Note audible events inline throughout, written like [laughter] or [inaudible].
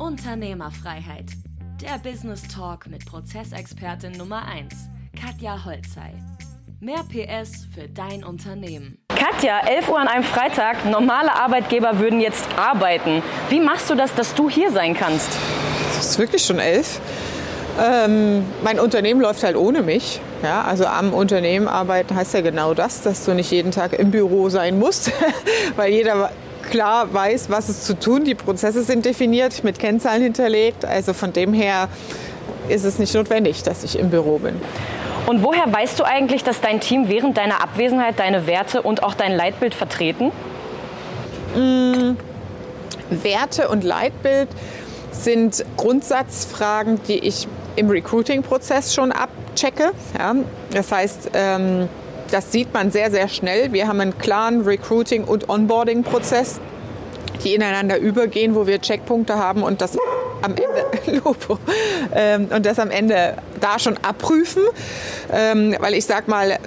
Unternehmerfreiheit. Der Business Talk mit Prozessexpertin Nummer 1, Katja Holzei. Mehr PS für dein Unternehmen. Katja, 11 Uhr an einem Freitag. Normale Arbeitgeber würden jetzt arbeiten. Wie machst du das, dass du hier sein kannst? Es ist wirklich schon elf. Ähm, mein Unternehmen läuft halt ohne mich. Ja, also am Unternehmen arbeiten heißt ja genau das, dass du nicht jeden Tag im Büro sein musst, [laughs] weil jeder klar weiß, was es zu tun. Die Prozesse sind definiert, mit Kennzahlen hinterlegt. Also von dem her ist es nicht notwendig, dass ich im Büro bin. Und woher weißt du eigentlich, dass dein Team während deiner Abwesenheit deine Werte und auch dein Leitbild vertreten? Mmh, Werte und Leitbild sind Grundsatzfragen, die ich im Recruiting-Prozess schon abchecke. Ja, das heißt, ähm, das sieht man sehr, sehr schnell. Wir haben einen klaren Recruiting- und Onboarding-Prozess, die ineinander übergehen, wo wir Checkpunkte haben und das am Ende [laughs] Lobo, ähm, und das am Ende da schon abprüfen, ähm, weil ich sag mal äh,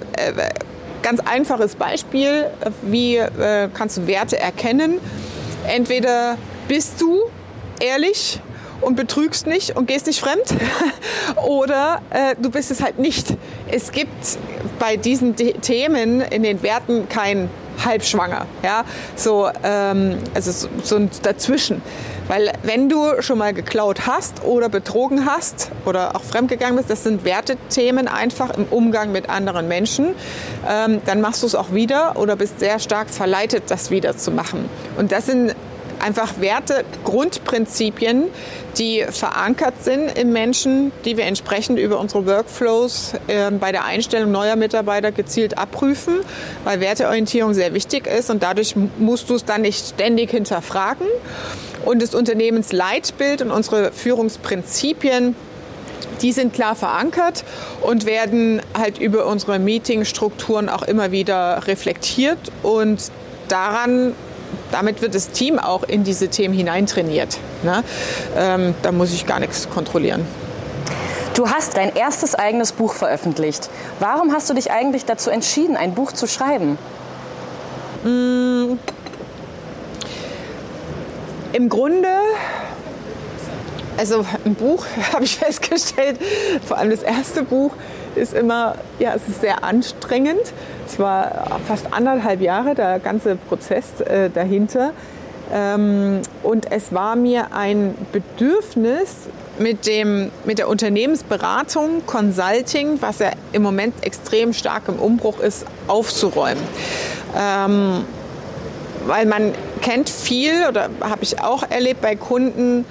ganz einfaches Beispiel, wie äh, kannst du Werte erkennen? Entweder bist du ehrlich und betrügst nicht und gehst nicht fremd [laughs] oder äh, du bist es halt nicht. Es gibt bei diesen Themen in den Werten kein halbschwanger, ja, so ähm, also so, so ein dazwischen. Weil wenn du schon mal geklaut hast oder betrogen hast oder auch fremdgegangen bist, das sind Wertethemen einfach im Umgang mit anderen Menschen, ähm, dann machst du es auch wieder oder bist sehr stark verleitet, das wieder zu machen. Und das sind einfach Werte, Grundprinzipien, die verankert sind im Menschen, die wir entsprechend über unsere Workflows äh, bei der Einstellung neuer Mitarbeiter gezielt abprüfen, weil Werteorientierung sehr wichtig ist und dadurch musst du es dann nicht ständig hinterfragen. Und das Unternehmensleitbild und unsere Führungsprinzipien die sind klar verankert und werden halt über unsere Meetingstrukturen auch immer wieder reflektiert und daran damit wird das Team auch in diese Themen hineintrainiert. Ne? Ähm, da muss ich gar nichts kontrollieren. Du hast dein erstes eigenes Buch veröffentlicht. Warum hast du dich eigentlich dazu entschieden, ein Buch zu schreiben? Mmh. Im Grunde also ein Buch [laughs] habe ich festgestellt, vor allem das erste Buch ist immer, ja, es ist sehr anstrengend. Es war fast anderthalb Jahre der ganze Prozess äh, dahinter. Ähm, und es war mir ein Bedürfnis, mit, dem, mit der Unternehmensberatung, Consulting, was ja im Moment extrem stark im Umbruch ist, aufzuräumen. Ähm, weil man kennt viel, oder habe ich auch erlebt bei Kunden,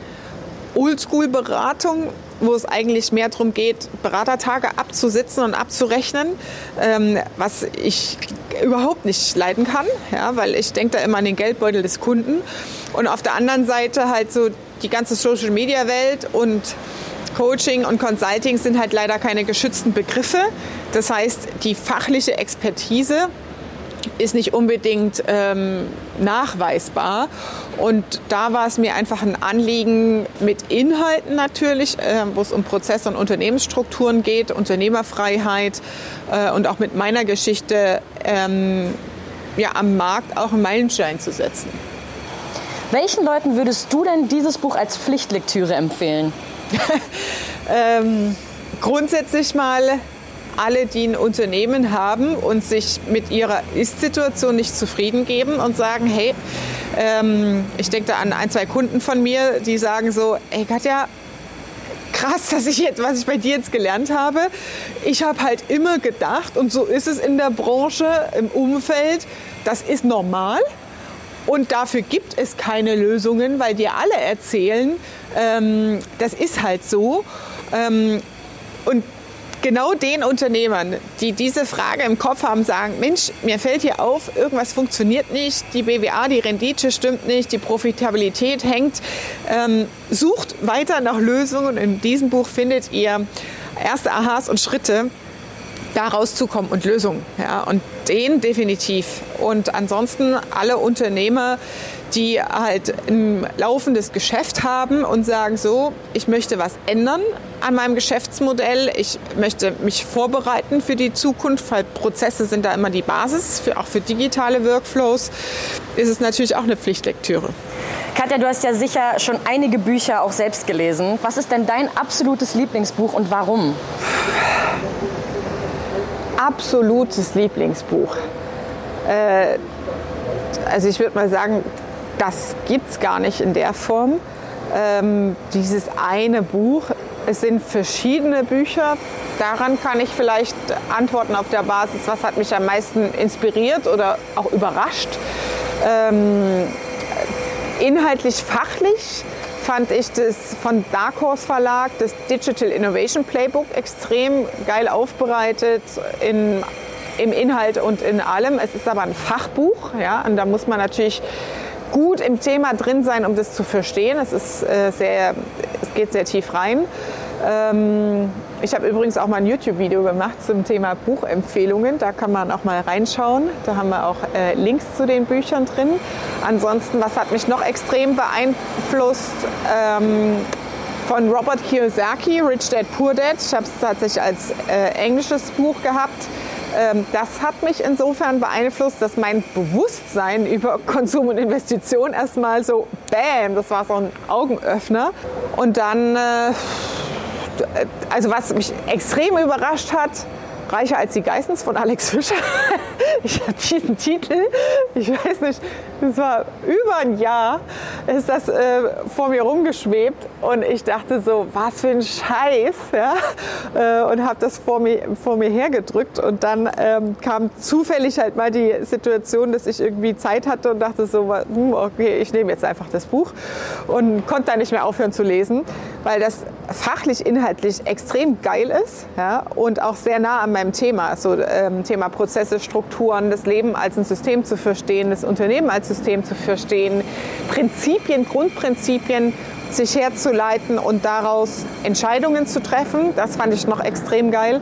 Oldschool-Beratung, wo es eigentlich mehr darum geht, Beratertage abzusitzen und abzurechnen, ähm, was ich überhaupt nicht leiden kann, ja, weil ich denke da immer an den Geldbeutel des Kunden. Und auf der anderen Seite halt so die ganze Social-Media-Welt und Coaching und Consulting sind halt leider keine geschützten Begriffe. Das heißt, die fachliche Expertise ist nicht unbedingt ähm, nachweisbar. Und da war es mir einfach ein Anliegen mit Inhalten natürlich, äh, wo es um Prozesse und Unternehmensstrukturen geht, Unternehmerfreiheit äh, und auch mit meiner Geschichte ähm, ja, am Markt auch einen Meilenstein zu setzen. Welchen Leuten würdest du denn dieses Buch als Pflichtlektüre empfehlen? [laughs] ähm, grundsätzlich mal alle, die ein Unternehmen haben und sich mit ihrer Ist-Situation nicht zufrieden geben und sagen, hey, ähm, ich denke da an ein, zwei Kunden von mir, die sagen so, hey Katja, krass, dass ich jetzt, was ich bei dir jetzt gelernt habe. Ich habe halt immer gedacht, und so ist es in der Branche, im Umfeld, das ist normal. Und dafür gibt es keine Lösungen, weil dir alle erzählen, ähm, das ist halt so. Ähm, und genau den Unternehmern, die diese Frage im Kopf haben, sagen, Mensch, mir fällt hier auf, irgendwas funktioniert nicht, die BWA, die Rendite stimmt nicht, die Profitabilität hängt, ähm, sucht weiter nach Lösungen. In diesem Buch findet ihr erste Aha's und Schritte, da rauszukommen und Lösungen. Ja, und den definitiv. Und ansonsten alle Unternehmer, die halt ein laufendes Geschäft haben und sagen so, ich möchte was ändern an meinem Geschäftsmodell, ich möchte mich vorbereiten für die Zukunft, weil Prozesse sind da immer die Basis, für, auch für digitale Workflows ist es natürlich auch eine Pflichtlektüre. Katja, du hast ja sicher schon einige Bücher auch selbst gelesen. Was ist denn dein absolutes Lieblingsbuch und warum? Absolutes Lieblingsbuch. Äh, also ich würde mal sagen, das gibt es gar nicht in der Form. Ähm, dieses eine Buch, es sind verschiedene Bücher. Daran kann ich vielleicht antworten auf der Basis, was hat mich am meisten inspiriert oder auch überrascht. Ähm, Inhaltlich, fachlich fand ich das von Dark Horse Verlag, das Digital Innovation Playbook, extrem geil aufbereitet in, im Inhalt und in allem. Es ist aber ein Fachbuch, ja, und da muss man natürlich gut im Thema drin sein, um das zu verstehen. Es, ist, äh, sehr, es geht sehr tief rein. Ähm, ich habe übrigens auch mal ein YouTube-Video gemacht zum Thema Buchempfehlungen. Da kann man auch mal reinschauen. Da haben wir auch äh, Links zu den Büchern drin. Ansonsten, was hat mich noch extrem beeinflusst? Ähm, von Robert Kiyosaki, Rich Dad Poor Dad. Ich habe es tatsächlich als äh, englisches Buch gehabt. Ähm, das hat mich insofern beeinflusst, dass mein Bewusstsein über Konsum und Investition erstmal so, bam, das war so ein Augenöffner. Und dann äh, also was mich extrem überrascht hat, Reicher als die Geissens von Alex Fischer. [laughs] Ich habe diesen Titel, ich weiß nicht, das war über ein Jahr, ist das äh, vor mir rumgeschwebt und ich dachte so, was für ein Scheiß, ja, äh, und habe das vor mir, vor mir hergedrückt und dann ähm, kam zufällig halt mal die Situation, dass ich irgendwie Zeit hatte und dachte so, hm, okay, ich nehme jetzt einfach das Buch und konnte da nicht mehr aufhören zu lesen, weil das fachlich, inhaltlich extrem geil ist ja, und auch sehr nah an meinem Thema, so ähm, Thema Prozesse, Strukturen, das Leben als ein System zu verstehen, das Unternehmen als System zu verstehen, Prinzipien, Grundprinzipien sich herzuleiten und daraus Entscheidungen zu treffen. Das fand ich noch extrem geil.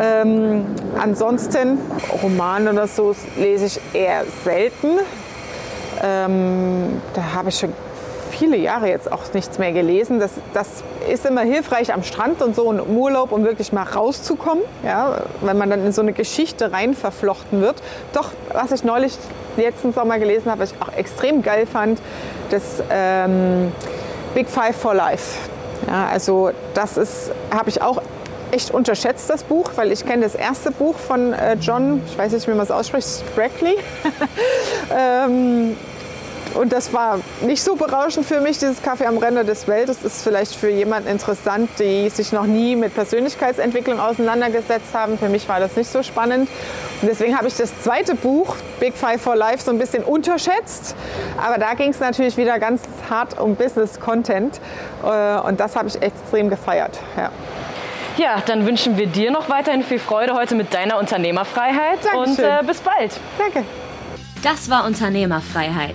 Ähm, ansonsten Romane oder so lese ich eher selten. Ähm, da habe ich schon viele Jahre jetzt auch nichts mehr gelesen. Das, das ist immer hilfreich am Strand und so im Urlaub, um wirklich mal rauszukommen, ja, wenn man dann in so eine Geschichte rein verflochten wird. Doch, was ich neulich letzten Sommer gelesen habe, was ich auch extrem geil fand, das ähm, Big Five for Life. Ja, also das ist, habe ich auch echt unterschätzt, das Buch, weil ich kenne das erste Buch von äh, John, ich weiß nicht, wie man es ausspricht, Sprackley. [laughs] ähm, und das war nicht so berauschend für mich, dieses Kaffee am Ränder des Welt. Das ist vielleicht für jemanden interessant, die sich noch nie mit Persönlichkeitsentwicklung auseinandergesetzt haben. Für mich war das nicht so spannend. Und deswegen habe ich das zweite Buch, Big Five for Life, so ein bisschen unterschätzt. Aber da ging es natürlich wieder ganz hart um Business Content. Äh, und das habe ich extrem gefeiert. Ja. Ja, dann wünschen wir dir noch weiterhin viel Freude heute mit deiner Unternehmerfreiheit. Dankeschön. Und äh, bis bald. Danke. Das war Unternehmerfreiheit.